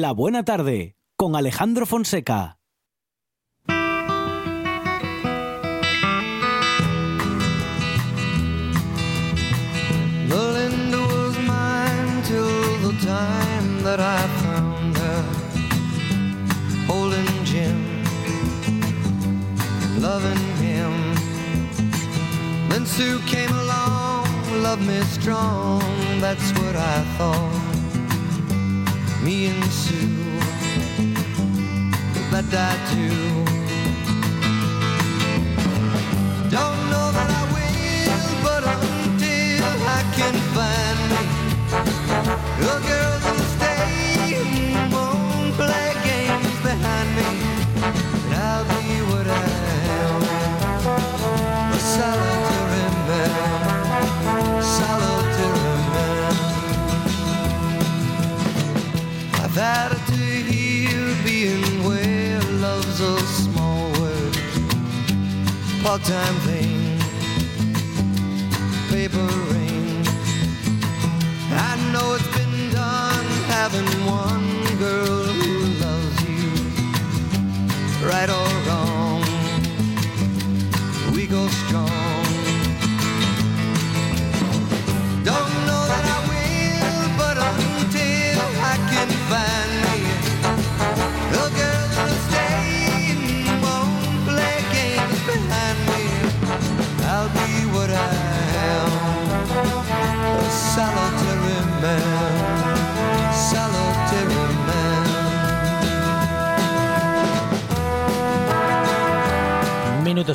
La Buena Tarde con Alejandro Fonseca. Loving him. Then Sue came along, me strong, that's what I thought. Me and Sue, that I do. Don't know that I will, but until I can find me a girl I've to hear being where love's a small word part-time thing, paper ring. I know it's been done having one girl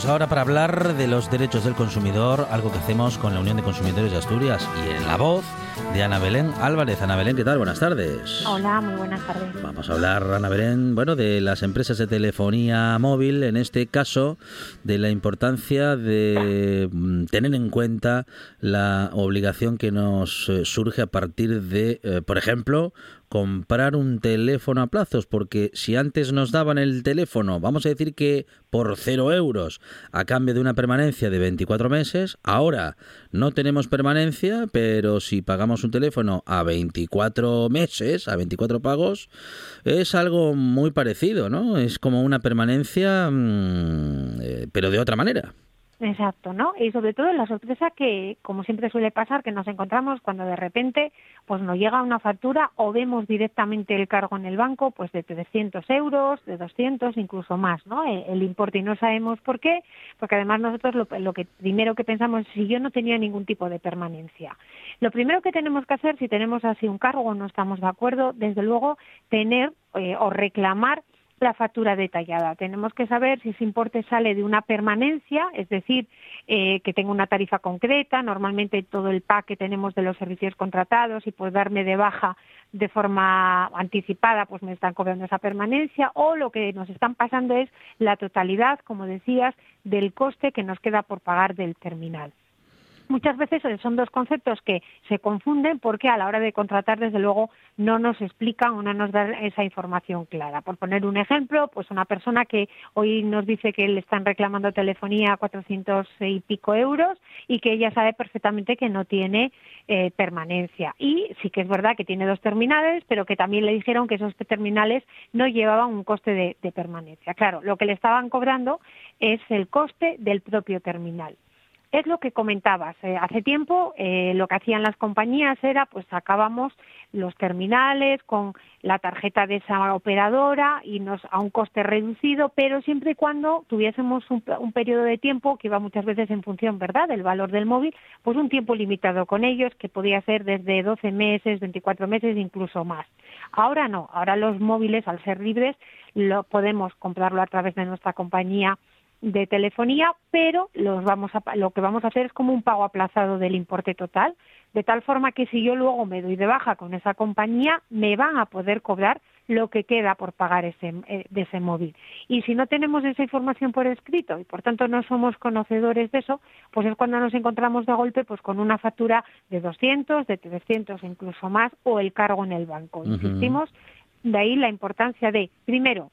Ahora para hablar de los derechos del consumidor, algo que hacemos con la Unión de Consumidores de Asturias y en la voz de Ana Belén Álvarez. Ana Belén, ¿qué tal? Buenas tardes. Hola, muy buenas tardes. Vamos a hablar, Ana Belén, bueno, de las empresas de telefonía móvil, en este caso, de la importancia de mm, tener en cuenta la obligación que nos eh, surge a partir de, eh, por ejemplo, comprar un teléfono a plazos, porque si antes nos daban el teléfono, vamos a decir que por cero euros, a cambio de una permanencia de 24 meses, ahora no tenemos permanencia, pero si pagamos un teléfono a 24 meses, a 24 pagos, es algo muy parecido, ¿no? Es como una permanencia, mm, eh, pero de otra manera. Exacto, ¿no? Y sobre todo la sorpresa que, como siempre suele pasar, que nos encontramos cuando de repente pues nos llega una factura o vemos directamente el cargo en el banco pues de 300 euros, de 200, incluso más, ¿no? El, el importe y no sabemos por qué, porque además nosotros lo, lo que primero que pensamos es si yo no tenía ningún tipo de permanencia. Lo primero que tenemos que hacer, si tenemos así un cargo o no estamos de acuerdo, desde luego tener eh, o reclamar la factura detallada. Tenemos que saber si ese importe sale de una permanencia, es decir, eh, que tenga una tarifa concreta, normalmente todo el pack que tenemos de los servicios contratados y por darme de baja de forma anticipada, pues me están cobrando esa permanencia, o lo que nos están pasando es la totalidad, como decías, del coste que nos queda por pagar del terminal muchas veces son dos conceptos que se confunden porque a la hora de contratar, desde luego, no nos explican o no nos dan esa información clara. Por poner un ejemplo, pues una persona que hoy nos dice que le están reclamando telefonía a 400 y pico euros y que ella sabe perfectamente que no tiene eh, permanencia. Y sí que es verdad que tiene dos terminales, pero que también le dijeron que esos terminales no llevaban un coste de permanencia. Claro, lo que le estaban cobrando es el coste del propio terminal. Es lo que comentabas. Eh, hace tiempo eh, lo que hacían las compañías era, pues sacábamos los terminales con la tarjeta de esa operadora y nos a un coste reducido, pero siempre y cuando tuviésemos un, un periodo de tiempo que iba muchas veces en función, ¿verdad?, del valor del móvil, pues un tiempo limitado con ellos que podía ser desde 12 meses, 24 meses, incluso más. Ahora no. Ahora los móviles, al ser libres, lo podemos comprarlo a través de nuestra compañía de telefonía, pero los vamos a, lo que vamos a hacer es como un pago aplazado del importe total, de tal forma que si yo luego me doy de baja con esa compañía, me van a poder cobrar lo que queda por pagar ese, eh, de ese móvil. Y si no tenemos esa información por escrito y por tanto no somos conocedores de eso, pues es cuando nos encontramos de golpe pues con una factura de 200, de 300 incluso más o el cargo en el banco. Insistimos, de ahí la importancia de, primero,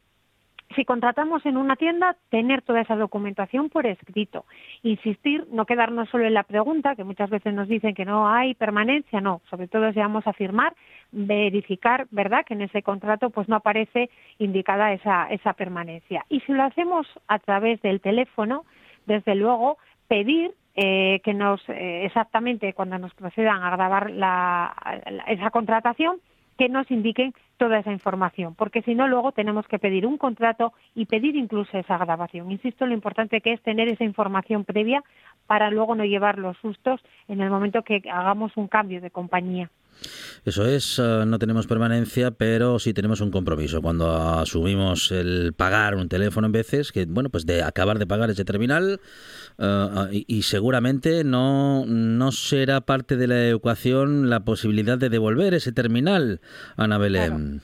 si contratamos en una tienda, tener toda esa documentación por escrito. Insistir, no quedarnos solo en la pregunta, que muchas veces nos dicen que no hay permanencia, no, sobre todo si vamos a firmar, verificar, ¿verdad?, que en ese contrato pues no aparece indicada esa, esa permanencia. Y si lo hacemos a través del teléfono, desde luego, pedir eh, que nos, eh, exactamente cuando nos procedan a grabar la, esa contratación, que nos indiquen toda esa información, porque si no luego tenemos que pedir un contrato y pedir incluso esa grabación. Insisto, lo importante que es tener esa información previa para luego no llevar los sustos en el momento que hagamos un cambio de compañía. Eso es, eh, no tenemos permanencia, pero sí tenemos un compromiso. Cuando asumimos el pagar un teléfono en veces, que bueno, pues de acabar de pagar ese terminal, eh, y, seguramente no, no será parte de la ecuación la posibilidad de devolver ese terminal, Ana Belén.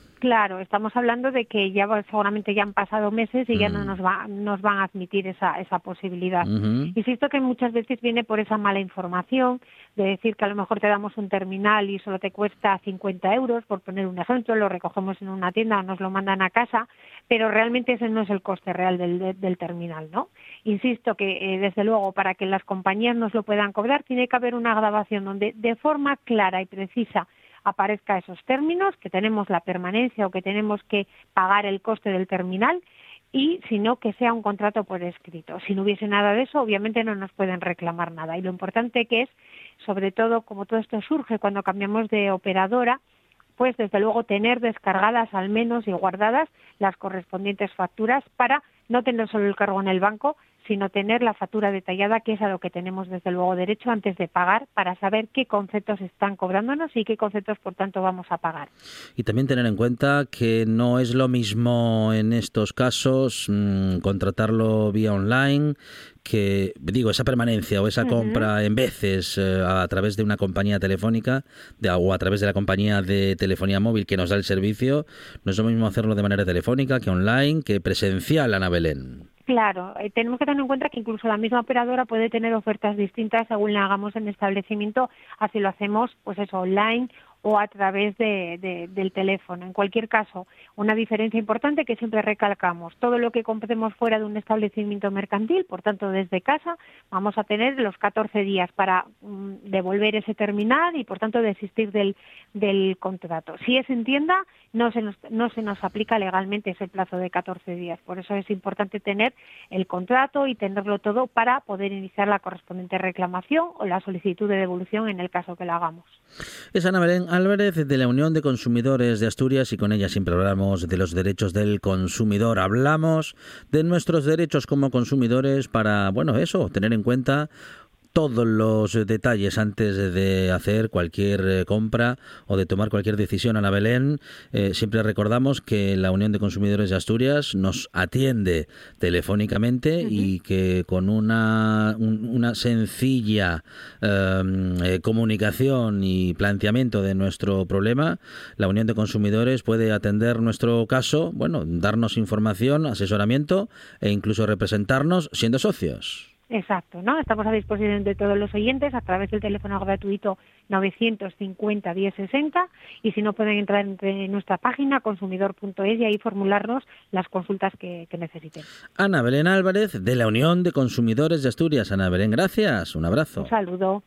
Estamos hablando de que ya seguramente ya han pasado meses y ya no Mm. nos, va, nos van a admitir esa, esa posibilidad. Insisto que muchas veces viene por esa mala información de decir que a lo mejor te damos un terminal y solo te cuesta 50 euros, por poner un ejemplo, lo recogemos en una tienda o nos lo mandan a casa, pero realmente ese no es el coste real del, de- del terminal, ¿no? Insisto que, eh, desde luego, para que las compañías nos lo puedan cobrar, tiene que haber una grabación donde de forma clara y precisa aparezca esos términos, que tenemos la permanencia o que tenemos que pagar el coste del terminal y si no que sea un contrato por escrito. Si no hubiese nada de eso, obviamente no nos pueden reclamar nada. Y lo importante que es, sobre todo, como todo esto surge cuando cambiamos de operadora, pues desde luego tener descargadas al menos y guardadas las correspondientes facturas para no tener solo el cargo en el banco, sino tener la factura detallada, que es a lo que tenemos desde luego derecho antes de pagar, para saber qué conceptos están cobrándonos y qué conceptos, por tanto, vamos a pagar. Y también tener en cuenta que no es lo mismo en estos casos mm, contratarlo vía online que, digo, esa permanencia o esa compra en veces eh, a través de una compañía telefónica de, o a través de la compañía de telefonía móvil que nos da el servicio, no es lo mismo hacerlo de manera telefónica que online, que presencial, Ana Belén. Claro, eh, tenemos que tener en cuenta que incluso la misma operadora puede tener ofertas distintas según la hagamos en establecimiento, así lo hacemos, pues eso, online o a través de, de- del teléfono. En cualquier caso, una diferencia importante que siempre recalcamos, todo lo que compremos fuera de un establecimiento mercantil, por tanto desde casa, vamos a tener los 14 días para mm, devolver ese terminal y por tanto desistir del, del contrato. Si es en tienda, no se, nos, no se nos aplica legalmente ese plazo de 14 días. Por eso es importante tener el contrato y tenerlo todo para poder iniciar la correspondiente reclamación o la solicitud de devolución en el caso que la hagamos. Es Ana Belén Álvarez de la Unión de Consumidores de Asturias y con ella siempre hablamos de los derechos del consumidor. Hablamos de nuestros derechos como consumidores para, bueno, eso, tener en cuenta todos los detalles antes de hacer cualquier eh, compra o de tomar cualquier decisión. Ana Belén, eh, siempre recordamos que la Unión de Consumidores de Asturias nos atiende telefónicamente y que con una, un- una sencilla eh, eh, comunicación y planteamiento de nuestro problema, la Unión de Consumidores puede atender nuestro caso, bueno, darnos información, asesoramiento e incluso representarnos siendo socios. Exacto, ¿no? Estamos a disposición de todos los oyentes a través del teléfono gratuito 950 1060 y si no pueden entrar en nuestra página consumidor.es y ahí formularnos las consultas que, que necesiten. Ana Belén Álvarez de la Unión de Consumidores de Asturias. Ana Belén, gracias. Un abrazo. Un saludo.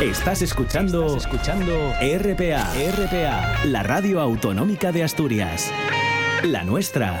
Estás escuchando, Estás escuchando RPA, RPA, la radio autonómica de Asturias. La nuestra.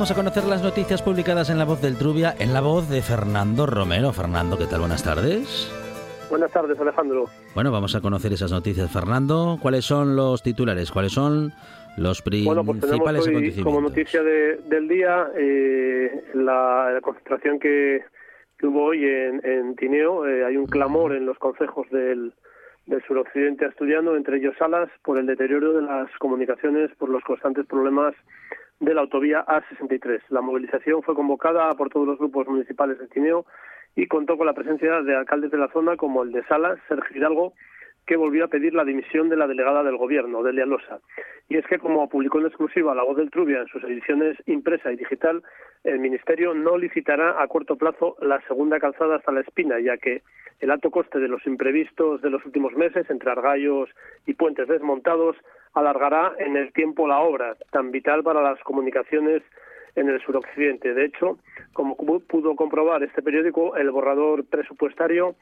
Vamos a conocer las noticias publicadas en La Voz del Trubia, en la voz de Fernando Romero. Fernando, ¿qué tal? Buenas tardes. Buenas tardes, Alejandro. Bueno, vamos a conocer esas noticias, Fernando. ¿Cuáles son los titulares? ¿Cuáles son los Bueno, pues tenemos principales hoy acontecimientos? como noticia de- del día eh, la, la concentración que, que hubo hoy en, en Tineo. Eh, hay un clamor en los concejos del, del suroccidente asturiano, entre ellos Salas, por el deterioro de las comunicaciones, por los constantes problemas de la autovía A63. La movilización fue convocada por todos los grupos municipales de Tineo y contó con la presencia de alcaldes de la zona como el de Salas, Sergio Hidalgo, que volvió a pedir la dimisión de la delegada del gobierno, Delia Losa. Y es que, como publicó en exclusiva La Voz del Trubia en sus ediciones impresa y digital, el Ministerio no licitará a corto plazo la segunda calzada hasta la Espina, ya que el alto coste de los imprevistos de los últimos meses, entre argallos y puentes desmontados, alargará en el tiempo la obra, tan vital para las comunicaciones en el suroccidente. De hecho, como pudo comprobar este periódico, el borrador presupuestario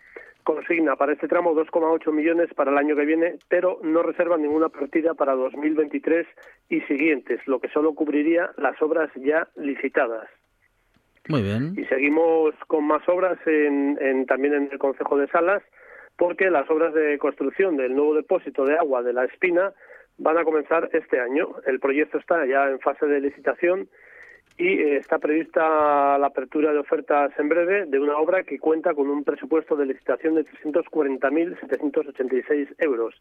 consigna para este tramo 2,8 millones para el año que viene, pero no reserva ninguna partida para 2023 y siguientes, lo que solo cubriría las obras ya licitadas. Muy bien. Y seguimos con más obras en, en- también en el Consejo de Salas, porque las obras de construcción del nuevo depósito de agua de la Espina van a comenzar este año. El proyecto está ya en fase de licitación y eh, está prevista la apertura de ofertas en breve de una obra que cuenta con un presupuesto de licitación de 340.786 euros.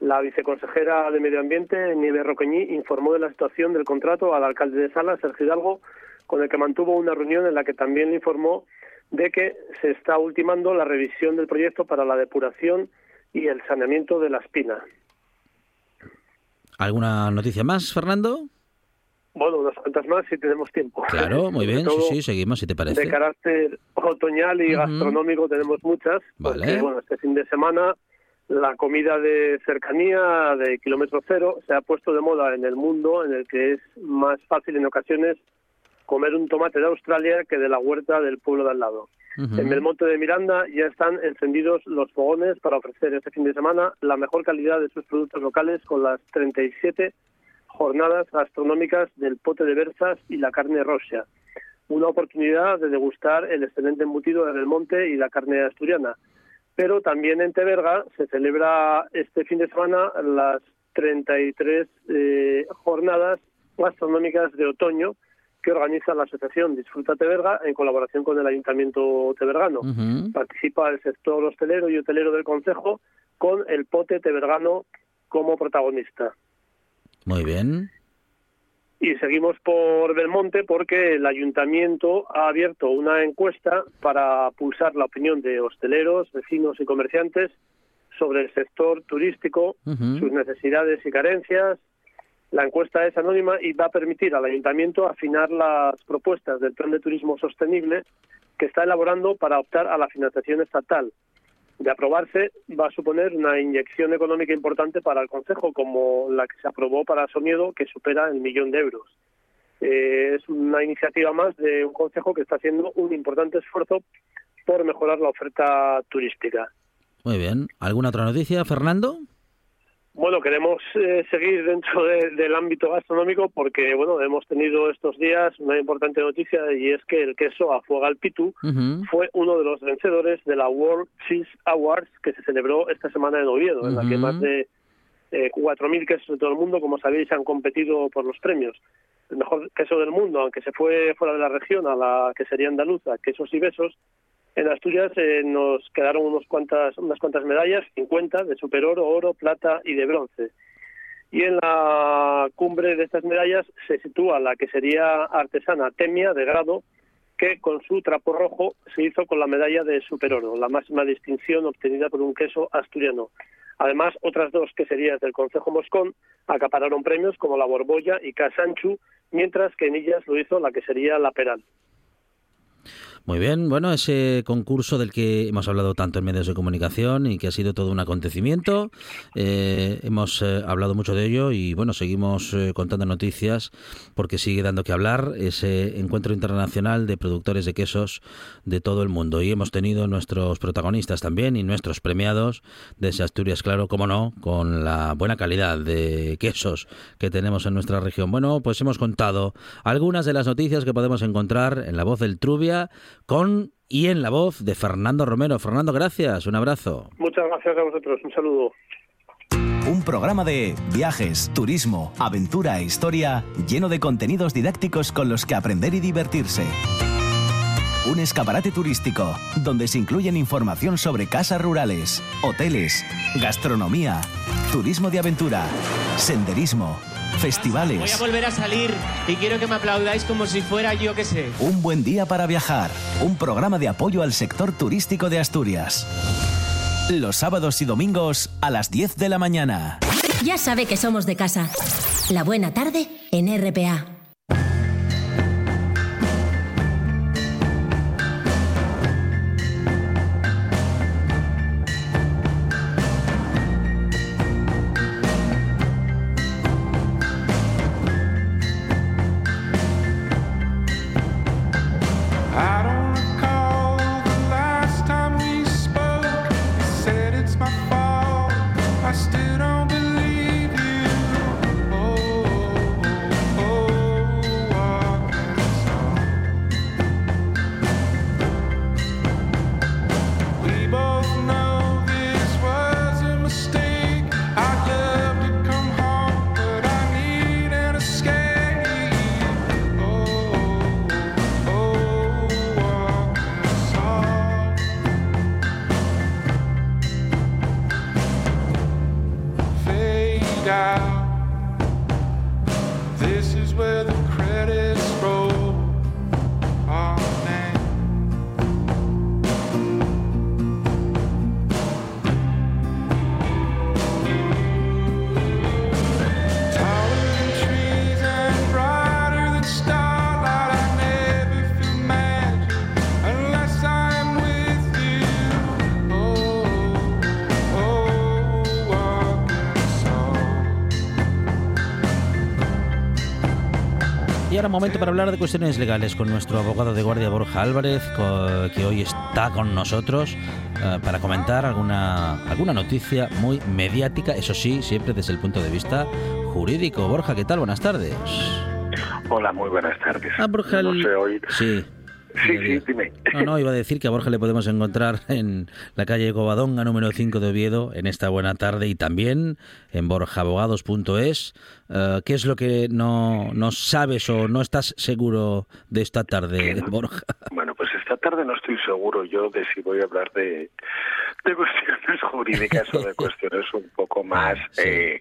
La viceconsejera de Medio Ambiente, Nieve Roqueñí, informó de la situación del contrato al alcalde de Salas, Sergio Hidalgo, con el que mantuvo una reunión en la que también le informó de que se está ultimando la revisión del proyecto para la depuración y el saneamiento de la espina. ¿Alguna noticia más, Fernando? Bueno, unas cuantas más si tenemos tiempo. Claro, muy bien, sí, todo sí, seguimos, si te parece. De carácter otoñal y Ujú. gastronómico tenemos muchas. Vale. Porque, bueno, este fin de semana la comida de cercanía de kilómetro cero se ha puesto de moda en el mundo en el que es más fácil en ocasiones comer un tomate de Australia que de la huerta del pueblo de al lado. Ujú. En Belmonte de Miranda ya están encendidos los fogones para ofrecer este fin de semana la mejor calidad de sus productos locales con las 37 jornadas gastronómicas del pote de berzas y la carne rosia. Una oportunidad de degustar el excelente embutido de Belmonte y la carne asturiana. Pero también en Teberga se celebra este fin de semana las 33 eh, jornadas gastronómicas de otoño que organiza la asociación Disfruta Teberga en colaboración con el Ayuntamiento Tebergano. Ujú. Participa el sector hostelero y hotelero del Consejo con el pote tebergano como protagonista. Muy bien. Y seguimos por Belmonte porque el ayuntamiento ha abierto una encuesta para pulsar la opinión de hosteleros, vecinos y comerciantes sobre el sector turístico, sus necesidades y carencias. La encuesta es anónima y va a permitir al ayuntamiento afinar las propuestas del plan de turismo sostenible que está elaborando para optar a la financiación estatal. De aprobarse, va a suponer una inyección económica importante para el Consejo, como la que se aprobó para Somiedo, que supera el millón de euros. Eh, es una iniciativa más de un Consejo que está haciendo un importante esfuerzo por mejorar la oferta turística. Muy bien. ¿Alguna otra noticia, Fernando? Bueno, queremos eh, seguir dentro de- del ámbito gastronómico porque, bueno, hemos tenido estos días una importante noticia y es que el queso Afuega al Pitu fue uno de los vencedores de la World Cheese Awards que se celebró esta semana en Oviedo, en la que más de eh, 4.000 quesos de todo el mundo, como sabéis, han competido por los premios. El mejor queso del mundo, aunque se fue fuera de la región a la que sería andaluza, quesos y besos, en Asturias eh, nos quedaron unos cuantas, unas cuantas medallas, 50, de superoro, oro, plata y de bronce. Y en la cumbre de estas medallas se sitúa la que sería artesana Temia de grado, que con su trapo rojo se hizo con la medalla de superoro, la máxima distinción obtenida por un queso asturiano. Además, otras dos queserías del Consejo Moscón acapararon premios como la Borbolla y Casanchu, mientras que en ellas lo hizo la quesería La Peral. Muy bien, bueno, ese concurso del que hemos hablado tanto en medios de comunicación y que ha sido todo un acontecimiento, eh, hemos eh, hablado mucho de ello y bueno, seguimos eh, contando noticias porque sigue dando que hablar ese encuentro internacional de productores de quesos de todo el mundo y hemos tenido nuestros protagonistas también y nuestros premiados de ese Asturias, claro, como no, con la buena calidad de quesos que tenemos en nuestra región. Bueno, pues hemos contado algunas de las noticias que podemos encontrar en la voz del Trubia con y en la voz de Fernando Romero. Fernando, gracias, un abrazo. Muchas gracias a vosotros. Un saludo. Un programa de viajes, turismo, aventura e historia lleno de contenidos didácticos con los que aprender y divertirse. Un escaparate turístico donde se incluyen información sobre casas rurales, hoteles, gastronomía, turismo de aventura, senderismo, Voy a festivales. volver a salir y quiero que me aplaudáis como si fuera yo que sé. Un buen día para viajar. Un programa de apoyo al sector turístico de Asturias. Los sábados y domingos a las 10 de la mañana. Ya sabe que somos de casa. La buena tarde en RPA. Ahora momento para hablar de cuestiones legales con nuestro abogado de guardia Borja Álvarez, que hoy está con nosotros eh, para comentar alguna, alguna noticia muy mediática, eso sí, siempre desde el punto de vista jurídico. Borja, ¿qué tal? Buenas tardes. Hola, muy buenas tardes. Ah, Borja, No sé hoy. Sí. Sí, sí, dime. No, no, iba a decir que a Borja le podemos encontrar en la calle Covadonga número 5 de Oviedo en esta buena tarde y también en borjaabogados.es. Eh, ¿Qué es lo que no, no sabes o no estás seguro de esta tarde, Borja? Bueno, pues esta tarde no estoy seguro yo de si voy a hablar de, de cuestiones jurídicas o de cuestiones un poco más Ah, sí. eh,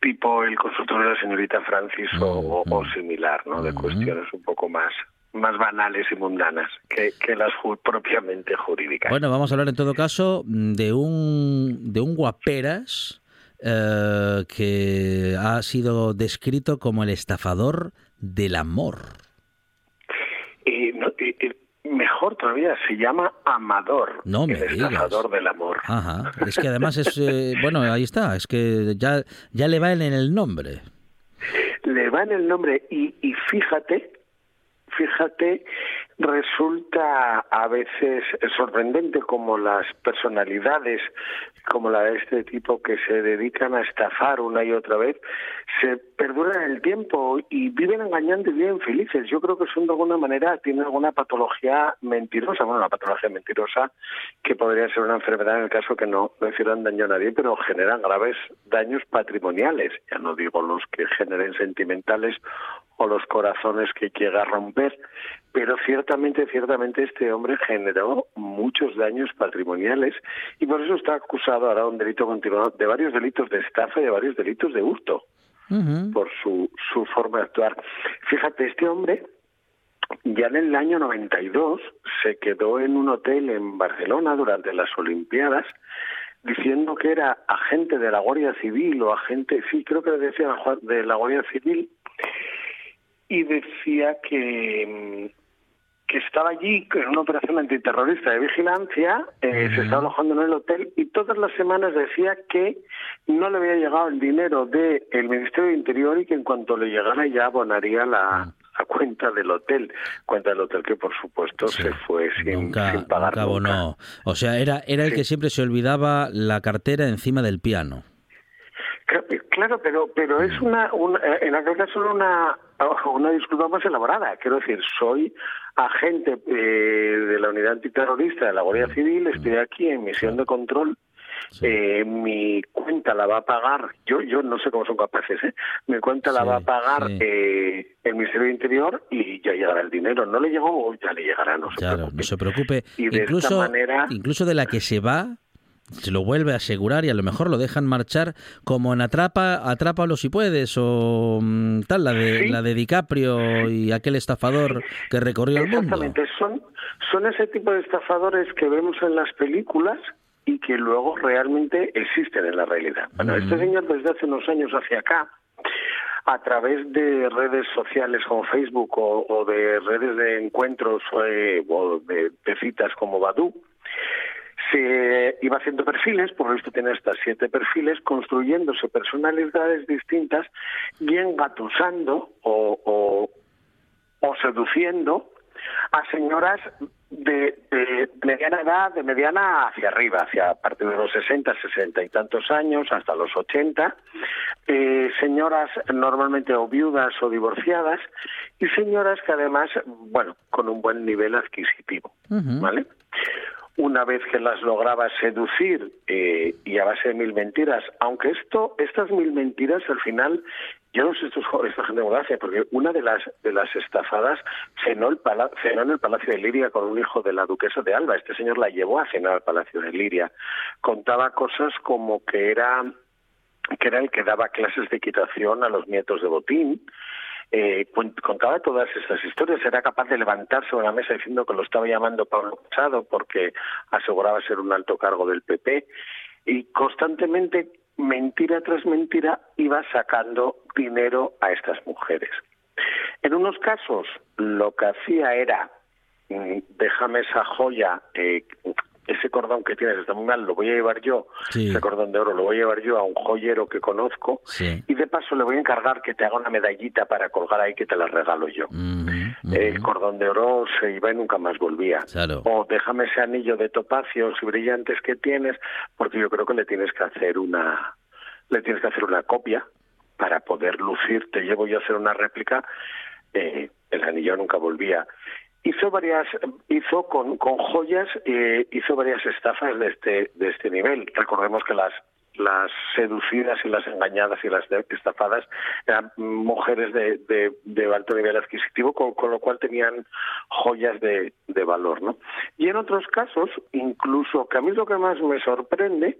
tipo el consultorio de la señorita Francis o, o- o Mm, similar, ¿no? De mm. cuestiones un poco más más banales y mundanas que, que las ju- propiamente jurídicas. Bueno, vamos a hablar en todo caso de un, de un guaperas eh, que ha sido descrito como el estafador del amor. Y no- y- y mejor todavía, se llama Amador, No me el digas. estafador del amor. Ajá. Es que además es, eh, bueno, ahí está, es que ya, ya le va en el nombre. le va en el nombre y, y fíjate, fíjate, resulta a veces sorprendente como las personalidades como la de este tipo que se dedican a estafar una y otra vez se perduran el tiempo y viven engañando y viven felices. Yo creo que son de alguna manera, tienen alguna patología mentirosa, bueno, una patología mentirosa que podría ser una enfermedad en el caso que no, no hicieran daño a nadie, pero generan graves daños patrimoniales. Ya no digo los que generen sentimentales o los corazones que llega a romper, pero ciertamente, ciertamente este hombre generó muchos daños patrimoniales y por eso está acusado ahora de un delito continuado de varios delitos de estafa y de varios delitos de hurto Por su, su forma de actuar. Fíjate, este hombre ya en el año 92 se quedó en un hotel en Barcelona durante las Olimpiadas diciendo que era agente de la Guardia Civil o agente, sí, creo que decía de la Guardia Civil y decía que, mm, que estaba allí en una operación antiterrorista de vigilancia, eh, se estaba alojando en el hotel y todas las semanas decía que no le había llegado el dinero del Ministerio de Interior y que en cuanto le llegara ya abonaría la, la cuenta del hotel. Cuenta del hotel que, por supuesto, se fue sin, Nunca, sin pagar. nunca abonó. O sea, era, era el que siempre se olvidaba la cartera encima del piano. Claro, Claro, pero pero es una, una eh, en aquel caso una una disculpa más elaborada. Quiero decir, soy agente eh, de la unidad antiterrorista de la Guardia Civil, estoy aquí en misión de control. Eh, mi cuenta la va a pagar, yo yo no sé cómo son capaces, ¿eh? mi cuenta la va a pagar sí. eh, el Ministerio de Interior y ya llegará el dinero. No le llegó, ya le llegará, no se Claro, preocupe. no se preocupe. Y de incluso, esta manera, incluso de la que se va, se lo vuelve a asegurar y a lo mejor lo dejan marchar como en Atrapa, Atrápalo si puedes o mm, tal, la de, Sí. la de DiCaprio y aquel estafador que recorrió el mundo. Exactamente, son, son ese tipo de estafadores que vemos en las películas y que luego realmente existen en la realidad. Bueno, este señor desde hace unos años hacia acá, a través de redes sociales como Facebook o, o de redes de encuentros eh, o de, de citas como Badu, se iba haciendo perfiles, por lo visto tiene hasta siete perfiles, construyéndose personalidades distintas y engatusando o, o, o seduciendo a señoras de, de mediana edad, de mediana hacia arriba, hacia a partir de los 60, 60 y tantos años, hasta los 80, eh, señoras normalmente o viudas o divorciadas y señoras que además, bueno, con un buen nivel adquisitivo, ¿vale? Una vez que las lograba seducir eh, y a base de mil mentiras, aunque esto, estas mil mentiras al final, yo no sé estos jóvenes, lo hace, porque una de las de las estafadas cenó, el pala- cenó en el Palacio de Liria con un hijo de la duquesa de Alba. Este señor la llevó a cenar al Palacio de Liria. Contaba cosas como que era que era el que daba clases de equitación a los nietos de Botín, eh, contaba todas estas historias, era capaz de levantarse de una mesa diciendo que lo estaba llamando Pablo Casado porque aseguraba ser un alto cargo del PP y constantemente, mentira tras mentira, iba sacando dinero a estas mujeres. En unos casos lo que hacía era, mm, déjame esa joya, eh, ese cordón que tienes está muy mal, lo voy a llevar yo, Sí. ese cordón de oro lo voy a llevar yo a un joyero que conozco Sí. y de paso le voy a encargar que te haga una medallita para colgar ahí que te la regalo yo. El cordón de oro se iba y nunca más volvía. Claro. O déjame ese anillo de topacios y brillantes que tienes, porque yo creo que le tienes que hacer una, le tienes que hacer una copia para poder lucir. Te llevo yo a hacer una réplica. Eh, el anillo nunca volvía. Hizo varias, hizo con, con joyas, eh, hizo varias estafas de este, de este nivel. Recordemos que las las seducidas y las engañadas y las estafadas eran mujeres de, alto nivel adquisitivo, con, lo cual tenían joyas de, de valor, ¿no? Y en otros casos, incluso, que a mí lo que más me sorprende,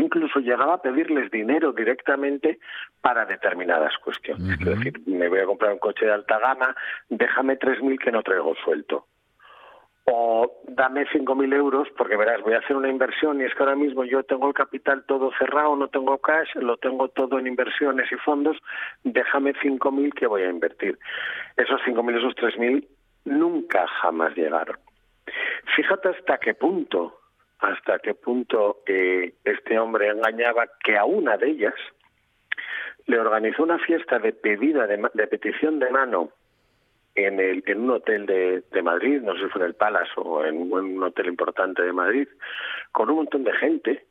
incluso llegaba a pedirles dinero directamente para determinadas cuestiones. Es decir, me voy a comprar un coche de alta gama, déjame 3.000 que no traigo suelto. O dame 5.000 euros porque verás, voy a hacer una inversión y es que ahora mismo yo tengo el capital todo cerrado, no tengo cash, lo tengo todo en inversiones y fondos, déjame 5.000 que voy a invertir. Esos 5.000, esos 3.000 nunca jamás llegaron. Fíjate hasta qué punto, hasta qué punto eh, este hombre engañaba que a una de ellas le organizó una fiesta de pedida de, de petición de mano en, el, en un hotel de, de Madrid, no sé si fue en el Palace o en un hotel importante de Madrid, con un montón de gente.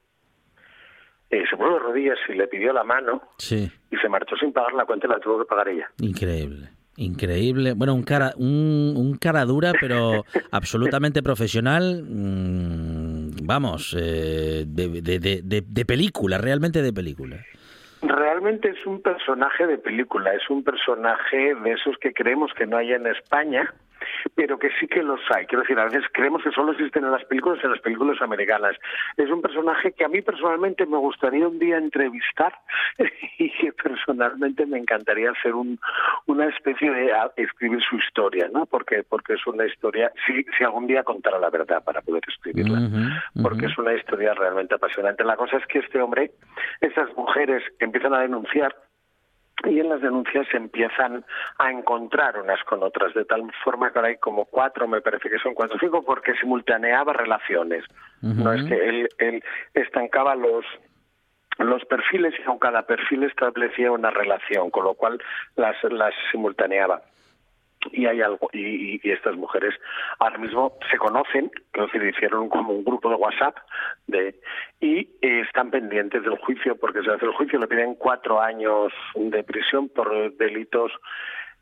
Eh, se puso de rodillas y le pidió la mano Sí, y se marchó sin pagar la cuenta y la tuvo que pagar ella. increíble. Increíble. Bueno, un cara, un, un cara dura, pero absolutamente profesional. mm, vamos, eh, de, de, de, de- película, realmente de película. Realmente es un personaje de película, es un personaje de esos que creemos que no hay en España, pero que sí que los hay. Quiero decir, a veces creemos que solo existen en las películas, en las películas americanas. Es un personaje que a mí personalmente me gustaría un día entrevistar y que personalmente me encantaría hacer un, una especie de a- escribir su historia, ¿no? Porque porque es una historia, si, si algún día contara la verdad para poder escribirla porque es una historia realmente apasionante. La cosa es que este hombre, estas mujeres empiezan a denunciar y en las denuncias se empiezan a encontrar unas con otras, de tal forma que ahora hay como cuatro, me parece que son cuatro o cinco, porque simultaneaba relaciones. No es que él, él estancaba los los perfiles y con cada perfil establecía una relación, con lo cual las, las simultaneaba y hay algo y, estas mujeres ahora mismo se conocen quiero decir hicieron como un grupo de WhatsApp de y eh, están pendientes del juicio porque se hace el juicio le piden cuatro años de prisión por delitos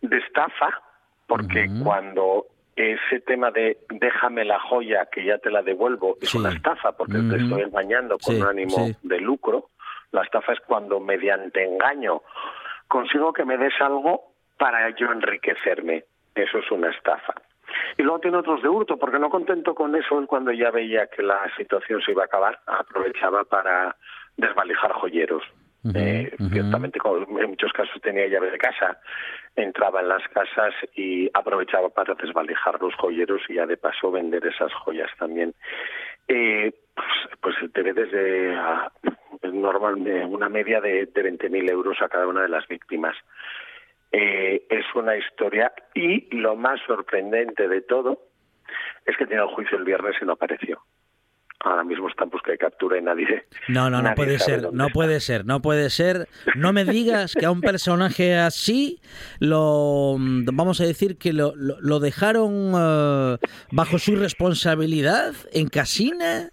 de estafa porque cuando ese tema de déjame la joya que ya te la devuelvo es Sí. una estafa porque te Ujú. estoy engañando con Sí, un ánimo sí. de lucro la estafa es cuando mediante engaño consigo que me des algo para yo enriquecerme. Eso es una estafa. Y luego tiene otros de hurto, porque no contento con eso, él cuando ya veía que la situación se iba a acabar, aprovechaba para desvalijar joyeros. Eh, ujú. Ciertamente, como en muchos casos tenía llave de casa, entraba en las casas y aprovechaba para desvalijar los joyeros y ya de paso vender esas joyas también. Eh, pues, pues debe desde ah, normalmente una media de, de 20.000 euros a cada una de las víctimas. Eh, es una historia y lo más sorprendente de todo es que tiene el juicio el viernes y no apareció. Ahora mismo está en busca de captura y nadie. No, no, no puede ser, no está. puede ser, no puede ser. No me digas que a un personaje así lo, vamos a decir que lo, lo, lo dejaron eh, bajo su responsabilidad en casina.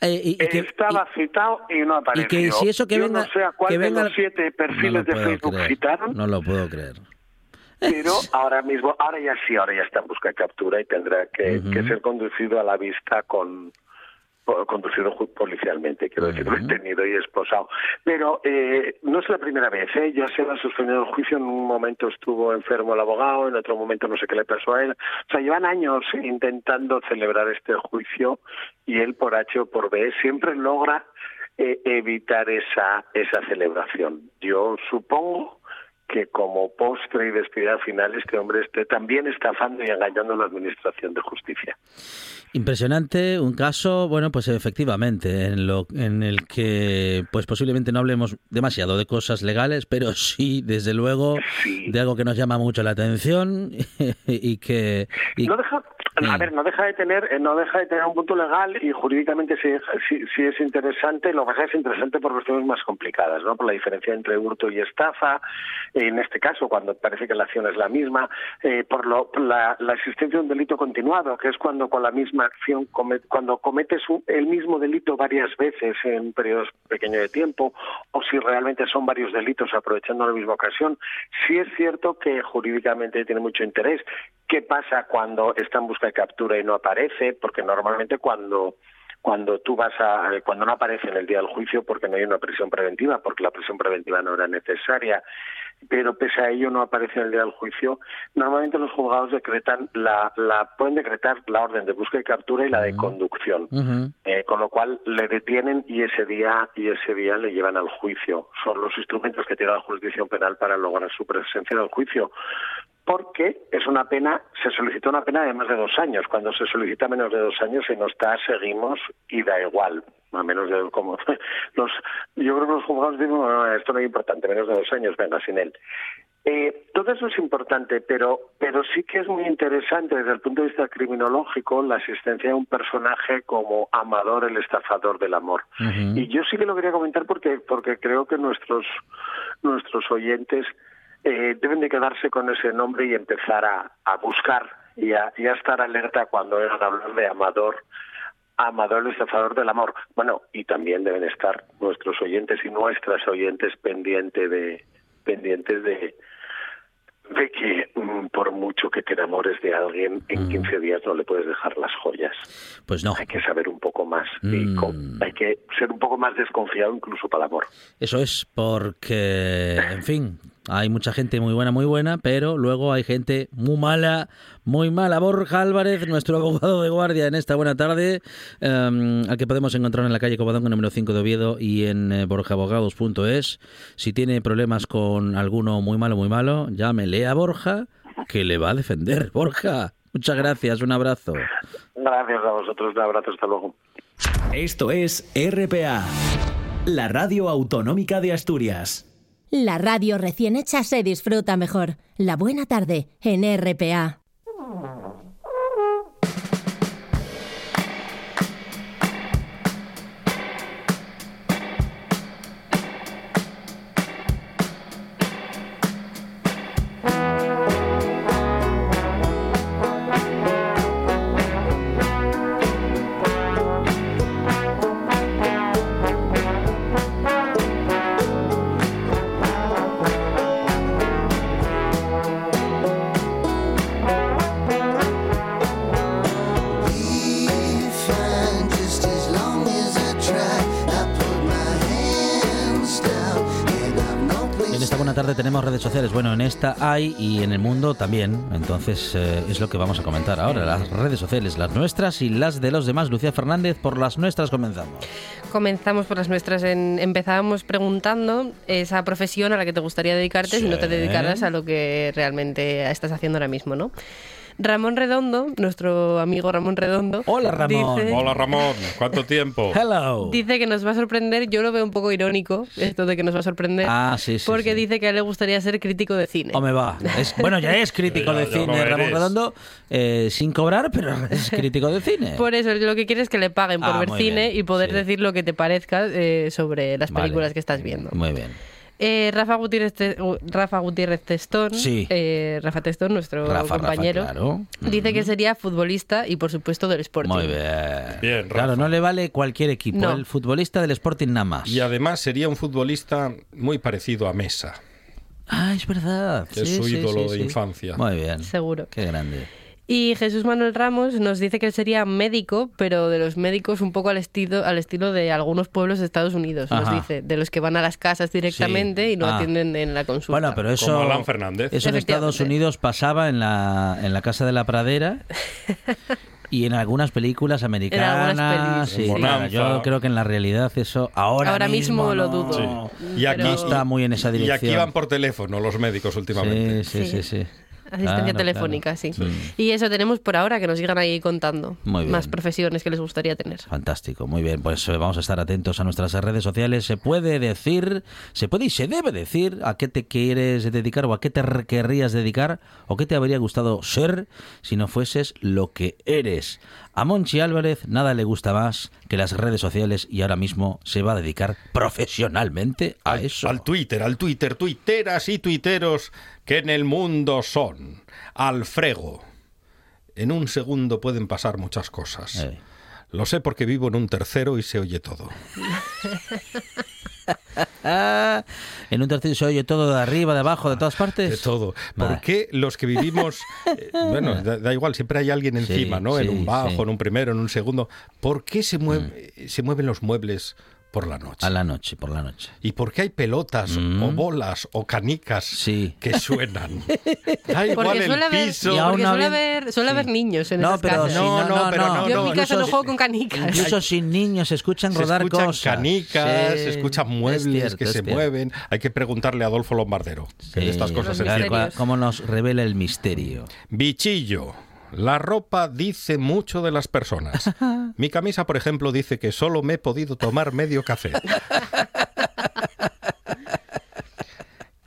Eh, y, y que, Estaba citado y no apareció. y que si eso que Yo venga, no sé a cuál que de venga los siete no perfiles lo de Facebook creer, citaron, No lo puedo creer. pero ahora mismo, ahora ya sí, ahora ya está en busca de captura y tendrá que, Ujú. que ser conducido a la vista con conducido policialmente, quiero decir, Ujú. detenido y esposado. Pero eh, no es la primera vez, ¿eh? ya se le ha suspendido el juicio, en un momento estuvo enfermo el abogado, en otro momento no sé qué le pasó a él. O sea, llevan años intentando celebrar este juicio y él por H o por B siempre logra eh, evitar esa, esa celebración. Yo supongo que como postre y despedida final este hombre esté también estafando y engañando a la Administración de Justicia. Impresionante, un caso, bueno, pues efectivamente, en lo en el que pues posiblemente no hablemos demasiado de cosas legales, pero sí, desde luego, Sí. de algo que nos llama mucho la atención y que y- no deja a Mm. ver no deja de tener eh, no deja de tener un punto legal y jurídicamente sí, sí, sí es interesante lo que es interesante por cuestiones más complicadas no por la diferencia entre hurto y estafa en este caso cuando parece que la acción es la misma eh, por lo la, existencia de un delito continuado que es cuando con la misma acción cuando cometes el mismo delito varias veces en periodos pequeños de tiempo o si realmente son varios delitos aprovechando la misma ocasión sí es cierto que jurídicamente tiene mucho interés ¿Qué pasa cuando está en busca de captura y no aparece? Porque normalmente cuando cuando tú vas a cuando no aparece en el día del juicio porque no hay una prisión preventiva porque la prisión preventiva no era necesaria pero pese a ello no aparece en el día del juicio normalmente los juzgados decretan la, la pueden decretar la orden de búsqueda y captura y la de conducción eh, con lo cual le detienen y ese día y ese día le llevan al juicio. Son los instrumentos que tiene la jurisdicción penal para lograr su presencia en el juicio. Porque es una pena, se solicitó una pena de más de dos años. Cuando se solicita menos de dos años se nos está, seguimos y da igual. A menos de como los, yo creo que los juzgados dicen, "No, esto no es importante, menos de dos años, venga, sin él. Eh, todo eso es importante, pero, pero sí que es muy interesante desde el punto de vista criminológico la existencia de un personaje como Amador, el estafador del amor. Y yo sí que lo quería comentar porque, porque creo que nuestros, nuestros oyentes eh, deben de quedarse con ese nombre y empezar a, a buscar y a, y a estar alerta cuando oigan hablar de Amador. Amador el estafador del amor. Bueno, y también deben estar nuestros oyentes y nuestras oyentes pendientes de pendientes de de que mm, por mucho que te enamores de alguien, en Mm. 15 días no le puedes dejar las joyas. pues no. Hay que saber un poco más Mm. hay que ser un poco más desconfiado incluso para el amor. Eso es porque, en fin, hay mucha gente muy buena, muy buena, pero luego hay gente muy mala, muy mala. Borja Álvarez, nuestro abogado de guardia en esta buena tarde, eh, al que podemos encontrar en la calle Covadonga número 5 de Oviedo y en eh, borjaabogados.es. Si tiene problemas con alguno muy malo, muy malo, llámele a Borja, que le va a defender. Borja, muchas gracias, un abrazo. Gracias a vosotros, un abrazo, hasta luego. Esto es RPA, la radio autonómica de Asturias. La radio recién hecha se disfruta mejor. La buena tarde en RPA. Sociales. Bueno, en esta hay y en el mundo también. Entonces eh, es lo que vamos a comentar ahora. Las redes sociales, las nuestras y las de los demás. Lucía Fernández, por las nuestras comenzamos. Comenzamos por las nuestras. En- empezábamos preguntando esa profesión a la que te gustaría dedicarte si no te dedicaras a lo que realmente estás haciendo ahora mismo, ¿no? Ramón Redondo, nuestro amigo Ramón Redondo. Hola, Ramón. Dice, Hola Ramón, ¿cuánto tiempo? Hello. dice que nos va a sorprender. Yo lo veo un poco irónico, esto de que nos va a sorprender. Ah, sí, sí, Porque sí. dice que a él le gustaría ser crítico de cine. O me va. Es- bueno, ya es crítico Ya- de ya cine, Ramón. Redondo, eh, sin cobrar, pero es crítico de cine. Por eso, lo que quiere es que le paguen por Ah, ver cine bien, y poder sí. decir lo que te parezca eh, sobre las Vale. películas que estás viendo. Muy bien. Eh, Rafa, Gutiérrez Te- uh, Rafa Gutiérrez Testón, Sí. eh, Rafa Testón, nuestro Rafa, Rafa, compañero, claro. dice que sería futbolista y por supuesto del Sporting. Muy bien. Bien, Claro, no le vale cualquier equipo. No. El futbolista del Sporting nada más. Y además sería un futbolista muy parecido a Mesa, Ah, es verdad. que es su sí, ídolo sí, de infancia. Muy bien. Seguro. Qué grande. Y Jesús Manuel Ramos nos dice que él sería médico, pero de los médicos un poco al estilo, al estilo de algunos pueblos de Estados Unidos, nos dice, de los que van a las casas directamente Sí. y no Ah. atienden en la consulta. Bueno, pero eso. Como Alan Fernández. Eso en Estados. Unidos pasaba en la, en la Casa de la Pradera. Y en algunas películas americanas, pelis, sí, sí. claro, yo creo que en la realidad eso ahora, Ahora mismo lo dudo. Sí. Y aquí Pero- está muy en esa Y dirección. aquí van por teléfono los médicos últimamente. Sí, sí, sí, Sí. Asistencia Claro, telefónica, claro. sí. Y eso tenemos por ahora, que nos sigan ahí contando Muy bien. más profesiones que les gustaría tener. Fantástico, muy bien. Pues eh, vamos a estar atentos a nuestras redes sociales. Se puede decir, se puede y se debe decir a qué te quieres dedicar o a qué te querrías dedicar o qué te habría gustado ser si no fueses lo que eres. A Monchi Álvarez nada le gusta más que las redes sociales y ahora mismo se va a dedicar profesionalmente a Al, eso. al Twitter, al Twitter, tuiteras y tuiteros que en el mundo son. Al frego. En un segundo pueden pasar muchas cosas. Eh. Lo sé porque vivo en un tercero y se oye todo. En un tercio se oye todo de arriba, de abajo, de todas partes. De todo. ¿Por qué los que vivimos, eh, bueno, da, da igual, siempre hay alguien Sí, encima, ¿no? en un bajo, sí. Mm. en un primero, en un segundo. ¿Por qué se, mueve, se mueven los muebles por la noche? A la noche, por la noche. ¿Y por qué hay pelotas Mm. o bolas o canicas Sí. que suenan? Da igual Porque el suele haber, piso. Y aún porque no suele haber, suele Sí. haber niños en No, esas pero casas. si No, no, pero no, Yo en no, mi casa no juego con canicas. Incluso sin niños se escuchan Se rodar escuchan cosas. canicas, Sí, se escuchan es muebles cierto, que es se cierto. mueven. Hay que preguntarle a Adolfo Lombardero, que de estas cosas misterios. cómo nos revela el misterio. Bichillo. La ropa dice mucho de las personas. Mi camisa, por ejemplo, dice que solo me he podido tomar medio café.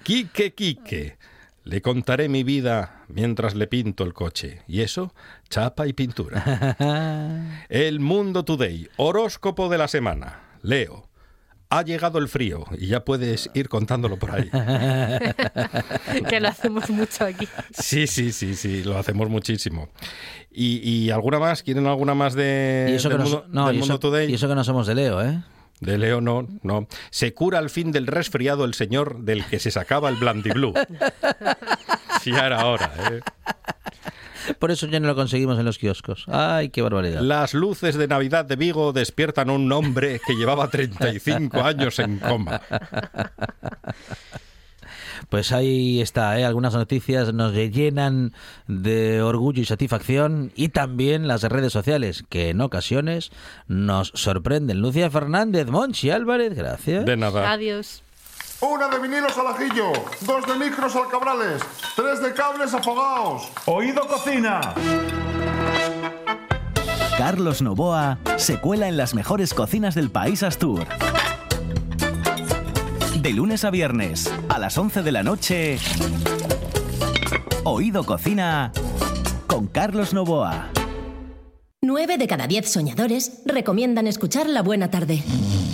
Quique, Quique. Le contaré mi vida mientras le pinto el coche. Y eso, chapa y pintura. El Mundo Today. Horóscopo de la semana. Leo. Ha llegado el frío y ya puedes ir contándolo por ahí. que lo hacemos mucho aquí. Sí, sí, sí, sí, lo hacemos muchísimo. ¿Y, y alguna más? ¿Quieren alguna más de, y eso, que del, no, mundo, no, del y Mundo eso- Today? y eso que no somos de Leo, ¿eh? De Leo no, no. Se cura al fin del resfriado el señor del que se sacaba el Blandiblue. Sí, era hora, ¿eh? Por eso ya no lo conseguimos en los kioscos. Ay, qué barbaridad. Las luces de Navidad de Vigo despiertan a un hombre que llevaba 35 años en coma. Pues ahí está, ¿eh? algunas noticias nos llenan de orgullo y satisfacción y también las redes sociales que en ocasiones nos sorprenden. Lucía Fernández, Monchi Álvarez, gracias. De nada. Adiós. Una de vinilos al ajillo, dos de micros al cabrales, tres de cables afogados. Oído cocina. Carlos Novoa se cuela en las mejores cocinas del país Astur. De lunes a viernes, a las 11 de la noche, Oído Cocina con Carlos Novoa. Nueve de cada diez soñadores recomiendan escuchar La Buena Tarde.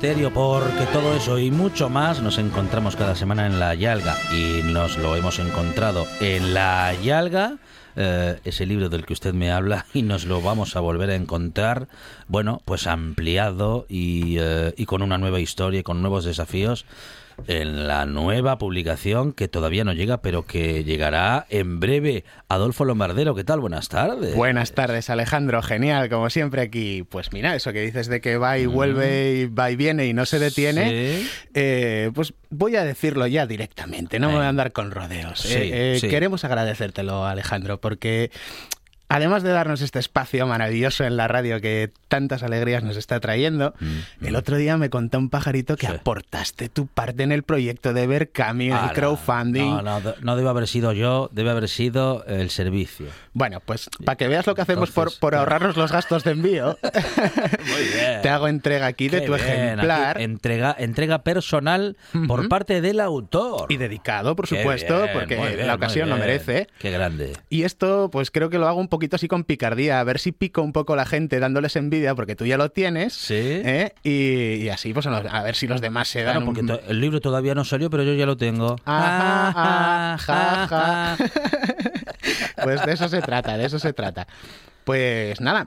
Porque todo eso y mucho más nos encontramos cada semana en La Yalga. Y nos lo hemos encontrado en La Yalga, eh, ese libro del que usted me habla, y nos lo vamos a volver a encontrar, bueno, pues ampliado y, eh, y con una nueva historia con nuevos desafíos en la nueva publicación que todavía no llega, pero que llegará en breve. Adolfo Lombardero, ¿qué tal? Buenas tardes. Buenas tardes, Alejandro. Genial, como siempre aquí. Pues mira, eso que dices de que va y vuelve y va y viene y no se detiene, Sí. eh, pues voy a decirlo ya directamente, no me voy a andar con rodeos. Sí, Eh, eh, sí. Queremos agradecértelo, Alejandro, porque... Además de darnos este espacio maravilloso en la radio que tantas alegrías nos está trayendo, Mm, el otro día me contó un pajarito que aportaste tu parte en el proyecto de Ah, el crowdfunding. No, no, no debe haber sido yo, debe haber sido el servicio. Bueno, pues para que veas lo que hacemos por, Entonces, por claro. ahorrarnos los gastos de envío, Muy bien. te hago entrega aquí de Qué tu bien, ejemplar. aquí entrega, entrega personal por parte del autor. Y dedicado, por Qué supuesto, bien, porque bien, la ocasión lo merece. Qué grande. Y esto, pues creo que lo hago un poquito así con picardía, a ver si pico un poco la gente dándoles envidia, porque tú ya lo tienes. ¿eh? Y, y así, pues a ver si los demás se dan Claro, porque un... el libro todavía no salió, pero yo ya lo tengo. Ajá. Pues de eso se trata, de eso se trata. Pues nada.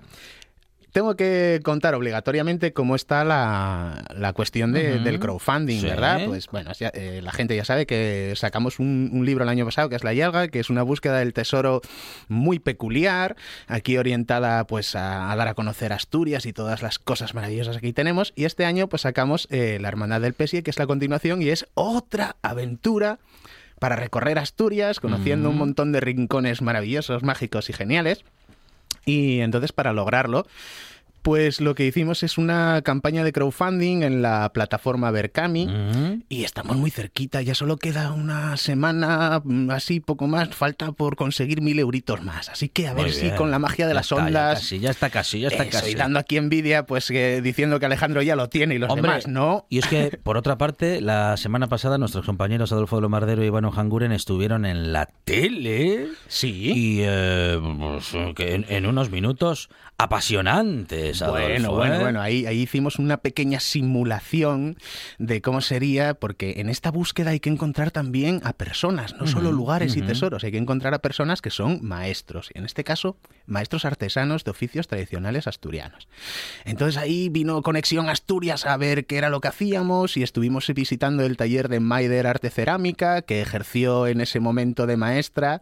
Tengo que contar obligatoriamente cómo está la, la cuestión de- del crowdfunding, Sí. ¿verdad? Pues bueno, ya, eh, la gente ya sabe que sacamos un, un libro el año pasado que es La Yalga, que es una búsqueda del tesoro muy peculiar, aquí orientada pues a, a dar a conocer Asturias y todas las cosas maravillosas que aquí tenemos. Y este año pues sacamos eh, La Hermandad del Pesie, que es la continuación y es otra aventura para recorrer Asturias, conociendo un montón de rincones maravillosos, mágicos y geniales. Y entonces para lograrlo, pues lo que hicimos es una campaña de crowdfunding en la plataforma Berkami y estamos muy cerquita, ya solo queda una semana, mm, así poco más, falta por conseguir mil euritos más. Así que a ver si con la magia de Ya las está, ya ondas... casi, ya está casi, ya está Eso, casi. y dando aquí envidia, pues que diciendo que Alejandro ya lo tiene y los Hombre, demás no. Y es que, por otra parte, la semana pasada nuestros compañeros Adolfo Lomardero y Iván Hanguren estuvieron en la tele. Sí. Y eh, pues, que en, en unos minutos apasionantes, Adolfo, Bueno, bueno, ¿eh? bueno, ahí, ahí hicimos una pequeña simulación de cómo sería, porque en esta búsqueda hay que encontrar también a personas, no solo lugares y tesoros, hay que encontrar a personas que son maestros, y en este caso, maestros artesanos de oficios tradicionales asturianos. Entonces ahí vino Conexión Asturias a ver qué era lo que hacíamos y estuvimos visitando el taller de Maider Arte Cerámica, que ejerció en ese momento de maestra,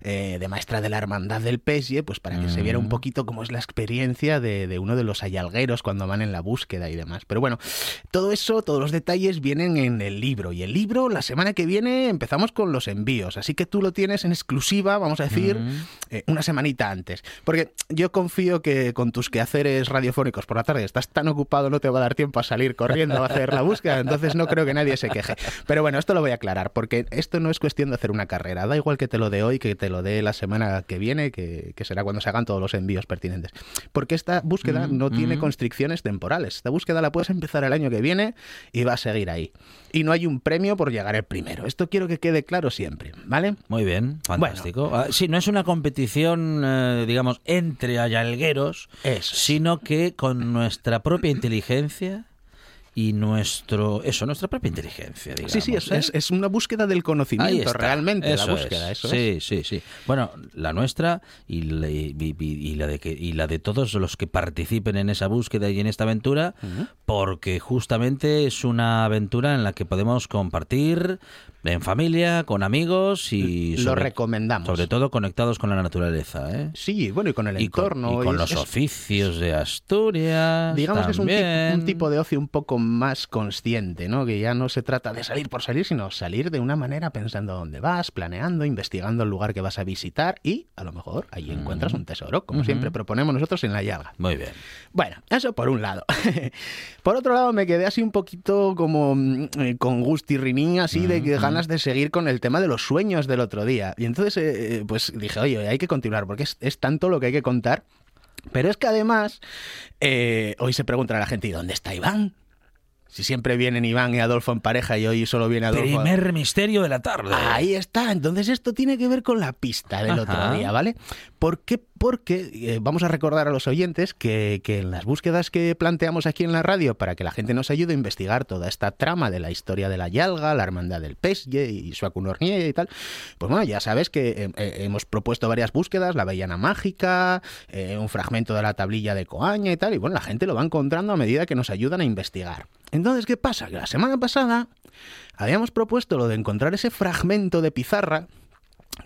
eh, de maestra de la Hermandad del Pesie, pues para que se viera un poquito cómo es la experiencia de, de uno de los ayalgueros cuando van en la búsqueda y demás. Pero bueno, todo eso, todos los detalles vienen en el libro. Y el libro, la semana que viene, empezamos con los envíos. Así que tú lo tienes en exclusiva, vamos a decir, eh, una semanita antes. Porque yo confío que con tus quehaceres radiofónicos por la tarde estás tan ocupado, no te va a dar tiempo a salir corriendo a hacer la búsqueda. Entonces no creo que nadie se queje. Pero bueno, esto lo voy a aclarar, porque esto no es cuestión de hacer una carrera. Da igual que te lo dé hoy, que te lo dé la semana que viene, que, que será cuando se hagan todos los envíos pertinentes. Porque esta búsqueda búsqueda no tiene constricciones temporales. Esta búsqueda la puedes empezar el año que viene y va a seguir ahí. Y no hay un premio por llegar el primero. Esto quiero que quede claro siempre, ¿vale? Muy bien, fantástico. Ah, sí, no es una competición, eh, digamos, entre ayalgueros, sino que con nuestra propia inteligencia y nuestro... Eso, nuestra propia inteligencia, digamos. sí, sí, es, ¿eh? es- es una búsqueda del conocimiento, realmente, Eso la búsqueda. es. Eso sí, es. sí, sí. Bueno, la nuestra y la, y- y- y la de que y la de todos los que participen en esa búsqueda y en esta aventura, porque justamente es una aventura en la que podemos compartir en familia, con amigos y Lo recomendamos. Sobre todo conectados con la naturaleza, ¿eh? Sí, bueno, y con el Y con, entorno. y con es- los es- oficios de Asturias. Digamos que es un, también. un tipo de ocio un poco más consciente, ¿no? Que ya no se trata de salir por salir, sino salir de una manera pensando dónde vas, planeando, investigando el lugar que vas a visitar y a lo mejor ahí encuentras un tesoro, como siempre proponemos nosotros en la llaga. Muy bien. Bueno, eso por un lado. por otro lado, me quedé así un poquito como mm, eh, con gustirrinín, así de que ganas de seguir con el tema de los sueños del otro día. Y entonces, eh, eh, pues dije, oye, hay que continuar, porque es, es tanto lo que hay que contar. Pero es que además, eh, hoy se pregunta a la gente, ¿y dónde está Iván? Si siempre vienen Iván y Adolfo en pareja y hoy solo viene Adolfo. Primer misterio de la tarde. Ahí está. Entonces esto tiene que ver con la pista del Ajá. otro día, ¿vale? ¿Por qué? Porque eh, vamos a recordar a los oyentes que, que en las búsquedas que planteamos aquí en la radio para que la gente nos ayude a investigar toda esta trama de la historia de la Yalga, la hermandad del Pesye y su Acunornie y tal, pues bueno, ya sabes que eh, eh, hemos propuesto varias búsquedas, la Avellana Mágica, eh, un fragmento de la tablilla de Coaña y tal, y bueno, la gente lo va encontrando a medida que nos ayudan a investigar. Entonces, ¿qué pasa? Que la semana pasada habíamos propuesto lo de encontrar ese fragmento de pizarra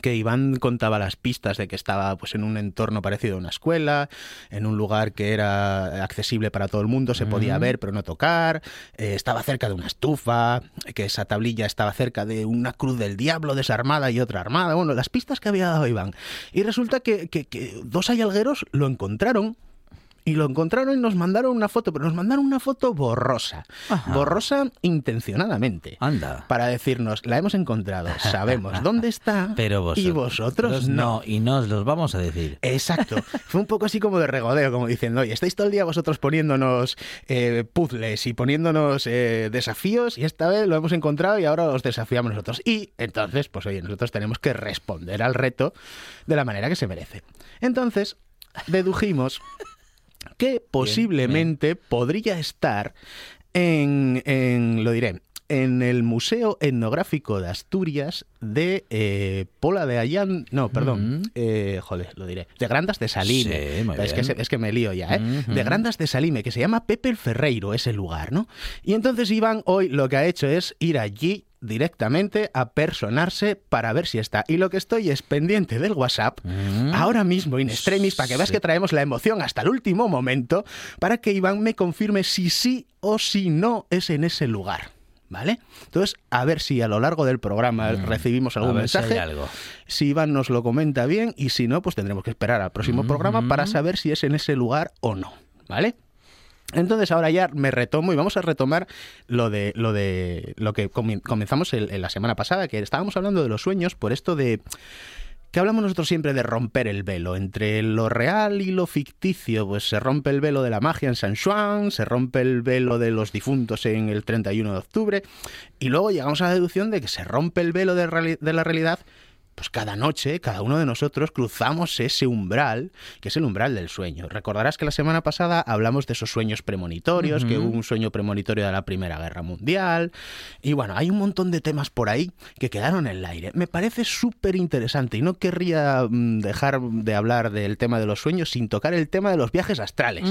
que Iván contaba las pistas de que estaba pues en un entorno parecido a una escuela, en un lugar que era accesible para todo el mundo, se podía Mm. ver pero no tocar, eh, estaba cerca de una estufa, que esa tablilla estaba cerca de una cruz del diablo desarmada y otra armada, bueno, las pistas que había dado Iván. Y resulta que, que- que dos ayalgueros lo encontraron y lo encontraron y nos mandaron una foto, pero nos mandaron una foto borrosa. Borrosa intencionadamente. Anda. Para decirnos, la hemos encontrado, sabemos dónde está Pero vosotros, y vosotros no. Y nos los vamos a decir. Exacto. Fue un poco así como de regodeo, como diciendo, oye, estáis todo el día vosotros poniéndonos eh, puzzles y poniéndonos eh, desafíos y esta vez lo hemos encontrado y ahora os desafiamos nosotros. Y entonces, pues oye, nosotros tenemos que responder al reto de la manera que se merece. Entonces, dedujimos que posiblemente podría estar en, en, lo diré, en el Museo Etnográfico de Asturias de eh, Pola de Allán, no, perdón, eh, joder, lo diré, de Grandas de Salime. Sí, es, que, es que me lío ya, ¿eh? De Grandas de Salime, que se llama Pepe el Ferreiro, ese lugar, ¿no? Y entonces Iván hoy lo que ha hecho es ir allí directamente a personarse para ver si está. Y lo que estoy es pendiente del WhatsApp, ahora mismo in extremis, para que veas que traemos la emoción hasta el último momento, para que Iván me confirme si sí o si no es en ese lugar. ¿Vale? Entonces, a ver si a lo largo del programa recibimos algún Mm. A ver si mensaje. algo. Si Iván nos lo comenta bien y si no, pues tendremos que esperar al próximo programa para saber si es en ese lugar o no. ¿Vale? Entonces ahora ya me retomo y vamos a retomar lo de lo de lo que comenzamos el- en la semana pasada, que estábamos hablando de los sueños por esto de que hablamos nosotros siempre de romper el velo. Entre lo real y lo ficticio, pues se rompe el velo de la magia en San Juan, se rompe el velo de los difuntos en el 31 de octubre y luego llegamos a la deducción de que se rompe el velo de, de la realidad pues cada noche, cada uno de nosotros cruzamos ese umbral, que es el umbral del sueño. Recordarás que la semana pasada hablamos de esos sueños premonitorios, que hubo un sueño premonitorio de la Primera Guerra Mundial. Y bueno, hay un montón de temas por ahí que quedaron en el aire. Me parece súper interesante y no querría mm, dejar de hablar del tema de los sueños sin tocar el tema de los viajes astrales.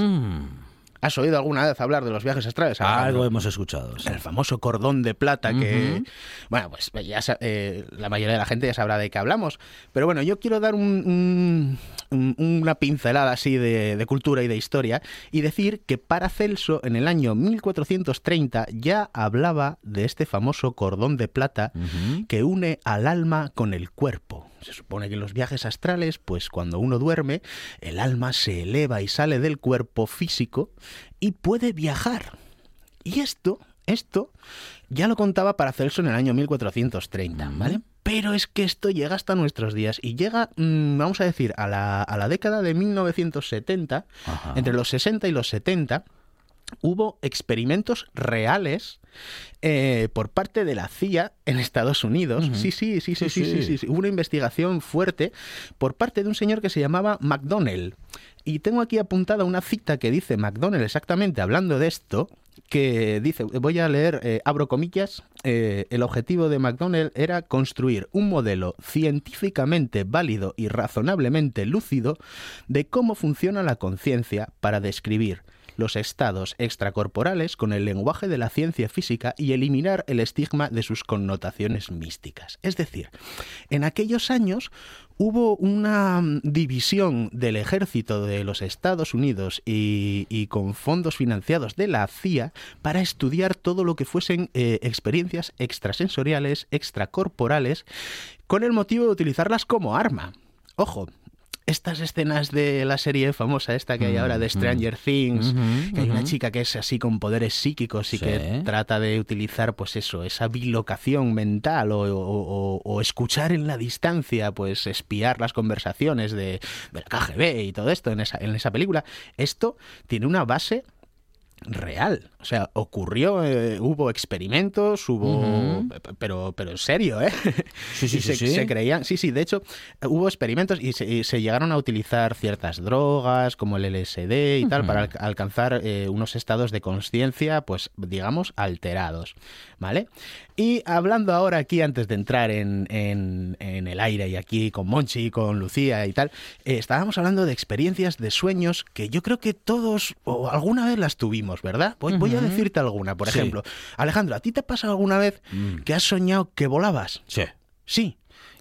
¿Has oído alguna vez hablar de los viajes astrales? Algo hemos escuchado. sí. el famoso cordón de plata que bueno pues ya eh, la mayoría de la gente ya sabrá de qué hablamos pero bueno yo quiero dar un- un- un- una pincelada así de, de cultura y de historia y decir que Paracelso en el año 1430 ya hablaba de este famoso cordón de plata que une al alma con el cuerpo se supone que en los viajes astrales, pues cuando uno duerme, el alma se eleva y sale del cuerpo físico y puede viajar. Y esto, esto, ya lo contaba Paracelso en el año 1430, ¿vale? Pero es que esto llega hasta nuestros días y llega, mm, vamos a decir, a la, a la década de 1970, Ajá. entre los 60 y los 70, hubo experimentos reales eh, por parte de la CIA en Estados Unidos. Ujú. Sí, sí, sí, sí, Sí, sí, sí, sí. sí, sí. Hubo una investigación fuerte por parte de un señor que se llamaba McDonnell. Y tengo aquí apuntada una cita que dice McDonnell exactamente hablando de esto, que dice, voy a leer, eh, abro comillas, eh, el objetivo de McDonnell era construir un modelo científicamente válido y razonablemente lúcido de cómo funciona la conciencia para describir los estados extracorporales con el lenguaje de la ciencia física y eliminar el estigma de sus connotaciones místicas. Es decir, en aquellos años hubo una mm, división del ejército de los Estados Unidos y, con fondos financiados de la CIA para estudiar todo lo que fuesen eh, experiencias extrasensoriales, extracorporales, con el motivo de utilizarlas como arma. Ojo, estas escenas de la serie famosa esta que hay ahora de Stranger Things, Ujú, que hay una ujú. chica que es así con poderes psíquicos y Sí. que trata de utilizar pues eso, esa bilocación mental o, o- o- o escuchar en la distancia, pues espiar las conversaciones de, del KGB y todo esto en esa, en esa película. Esto tiene una base real. O sea, ocurrió, eh, hubo experimentos, hubo... Pero, pero en serio, ¿eh? Sí, sí, Y sí, se, sí. se creían... Sí, sí, de hecho, hubo experimentos y se, y se llegaron a utilizar ciertas drogas, como el LSD y tal, para alca- alcanzar eh, unos estados de conciencia, pues, digamos, alterados, ¿vale? Y hablando ahora aquí, antes de entrar en, en- en el aire y aquí con Monchi, con Lucía y tal, eh, estábamos hablando de experiencias de sueños que yo creo que todos o alguna vez las tuvimos, ¿verdad? Voy, voy a decirte alguna, por Sí. ejemplo. Alejandro, ¿a ti te ha pasado alguna vez Mm. que has soñado que volabas? Sí. Sí.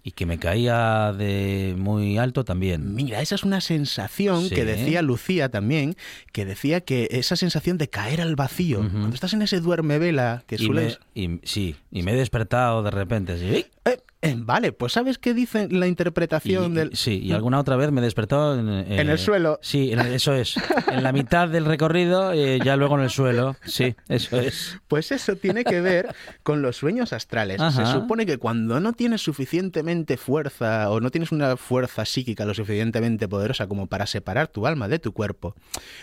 Y que me caía de muy alto también. Mira, esa es una sensación Sí. que decía Lucía también, que decía que esa sensación de caer al vacío, cuando estás en ese duerme vela que Y sueles... me- y- sí, y me he despertado de repente. así, eh, vale, pues ¿sabes qué dice la interpretación Y- del...? Sí, y alguna otra vez me he despertado en, eh, En el suelo. Sí, en el- eso es. En la mitad del recorrido, eh, ya luego en el suelo. Sí, eso es. Pues eso tiene que ver con los sueños astrales. Ajá. Se supone que cuando no tienes suficientemente fuerza o no tienes una fuerza psíquica lo suficientemente poderosa como para separar tu alma de tu cuerpo,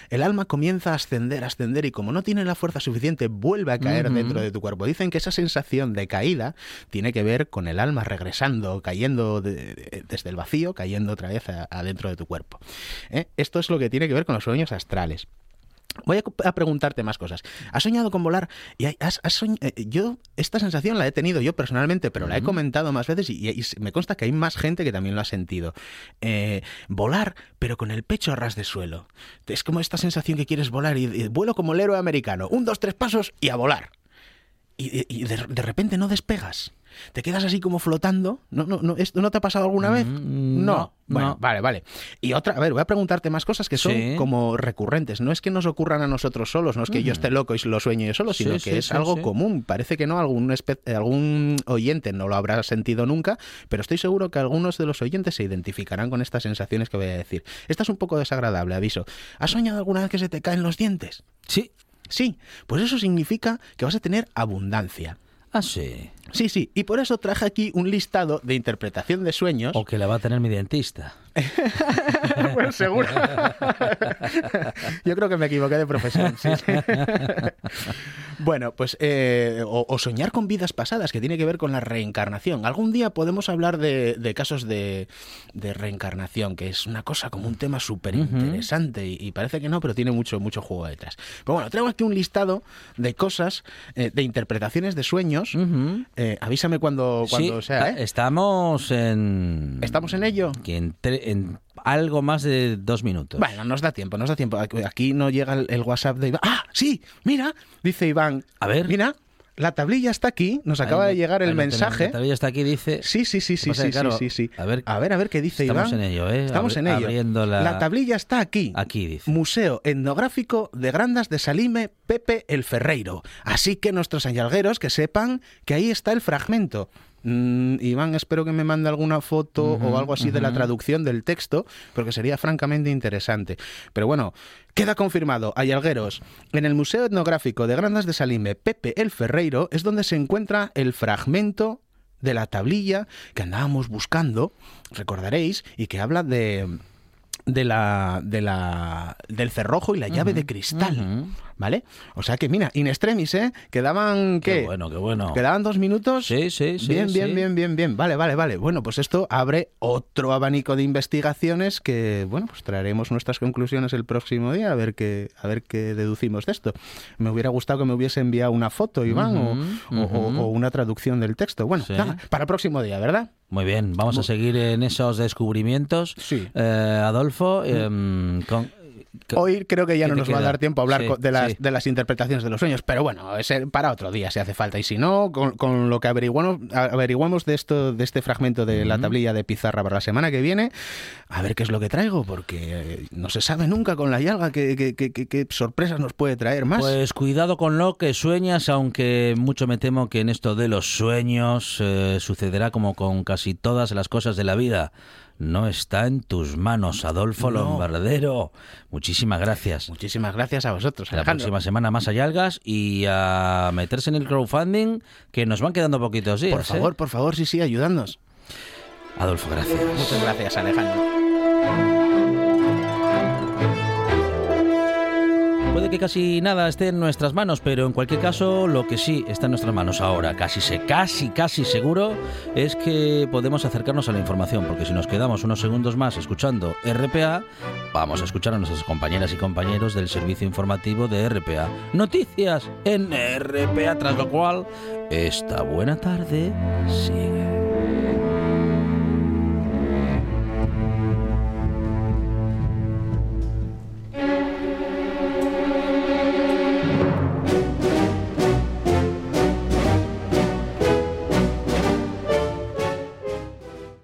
el alma comienza a ascender, a ascender y como no tiene la fuerza suficiente vuelve a caer dentro de tu cuerpo. Dicen que esa sensación de caída tiene que ver con el alma regresando, cayendo de- de- desde el vacío, cayendo otra vez adentro de tu cuerpo. ¿Eh? Esto es lo que tiene que ver con los sueños astrales. Voy a, preguntarte más cosas. ¿Has soñado con volar? Y hay- has- has soñ- eh, yo esta sensación la he tenido yo personalmente, pero la he comentado más veces y, y me consta que hay más gente que también lo ha sentido. Eh, volar, pero con el pecho a ras de suelo. Es como esta sensación que quieres volar y, y vuelo como el héroe americano. Un, dos, tres pasos y a volar. Y, y- y de, de repente no despegas. Te quedas así como flotando. ¿No, no, no, ¿Esto no te ha pasado alguna vez? Mm, No. no, Bueno, no. vale, vale. Y otra, a ver, voy a preguntarte más cosas que son Sí. como recurrentes. No es que nos ocurran a nosotros solos, no es que yo Mm. esté loco y lo sueño yo solo, Sí, sino que sí, es algo común. Parece que no, algún, algún oyente no lo habrá sentido nunca, pero estoy seguro que algunos de los oyentes se identificarán con estas sensaciones que voy a decir. Esta es un poco desagradable, aviso. ¿Has soñado alguna vez que se te caen los dientes? Sí. Sí, pues eso significa que vas a tener abundancia. Ah, sí. Sí, sí, y por eso traje aquí un listado de interpretación de sueños. O que la va a tener mi dentista. pues seguro. Yo creo que me equivoqué de profesión. sí, sí. bueno, pues eh, o, o soñar con vidas pasadas, que tiene que ver con la reencarnación. Algún día podemos hablar de, de casos de, de reencarnación, que es una cosa como un tema súper interesante y, y parece que no, pero tiene mucho, mucho juego detrás. Pero bueno, traigo aquí un listado de cosas, eh, de interpretaciones de sueños. Eh, avísame cuando, cuando Sí, sea, ¿eh? Estamos en. ¿Estamos en ello? Que en, en algo más de dos minutos. Bueno, nos da tiempo, nos da tiempo. Aquí- no llega el, el WhatsApp de Iván. ¡Ah! Sí, mira, dice Iván. A ver. Mira, la tablilla está aquí, nos acaba de llegar el mensaje. La tablilla está aquí, dice. Sí, sí, sí, sí, sí, claro, sí, sí. A ver, A ver, a ver qué dice estamos Iván. en ello, ¿eh? Estamos Abri- en ello. abriendo la- tablilla está aquí. Aquí dice. Museo Etnográfico de Grandas de Salime Pepe el Ferreiro. Así que nuestros añalgueros que sepan que ahí está el fragmento. Mm, Iván, espero que me mande alguna foto o algo así de la traducción del texto, porque sería francamente interesante. Pero bueno, queda confirmado, Ayalgueros, en el Museo Etnográfico de Grandas de Salime Pepe el Ferreiro es donde se encuentra el fragmento de la tablilla que andábamos buscando, recordaréis, y que habla de de la, de la del cerrojo y la llave de cristal, ¿vale? O sea que mira, in extremis, ¿eh? Quedaban ¿qué? Qué bueno, qué bueno. Quedaban dos minutos. Sí, sí, sí. Bien, bien, sí. bien, bien, bien. Vale, vale, vale. Bueno, pues esto abre otro abanico de investigaciones que, bueno, pues traeremos nuestras conclusiones el próximo día a ver qué, a ver qué deducimos de esto. Me hubiera gustado que me hubiese enviado una foto, Iván, o- una traducción del texto. Bueno, Sí. nada, para el próximo día, ¿verdad? Muy bien, vamos a seguir en esos descubrimientos. Eh, Adolfo, em, con- Hoy creo que ya ¿Qué no nos va a dar tiempo a hablar Sí, de, las, sí. de las interpretaciones de los sueños, pero bueno, es para otro día si hace falta. Y si no, con, con lo que averiguamos, averiguamos de esto, de este fragmento de la tablilla de pizarra para la semana que viene, a ver qué es lo que traigo, porque eh, no se sabe nunca con la yalga qué sorpresas nos puede traer más. Pues cuidado con lo que sueñas, aunque mucho me temo que en esto de los sueños eh, sucederá como con casi todas las cosas de la vida. No está en tus manos, Adolfo No. Lombardero. Muchísimas gracias. Muchísimas gracias a vosotros. La Alejandro. próxima semana más algas y a meterse en el crowdfunding, que nos van quedando poquitos días. Por ¿eh? favor, por favor, sí, sí, ayudadnos. Adolfo, gracias. Muchas gracias, Alejandro. Que casi nada esté en nuestras manos, pero en cualquier caso, lo que sí está en nuestras manos ahora, casi sé, casi, casi seguro, es que podemos acercarnos a la información, porque si nos quedamos unos segundos más escuchando RPA, vamos a escuchar a nuestras compañeras y compañeros del servicio informativo de RPA. Noticias en RPA, tras lo cual, esta buena tarde sigue.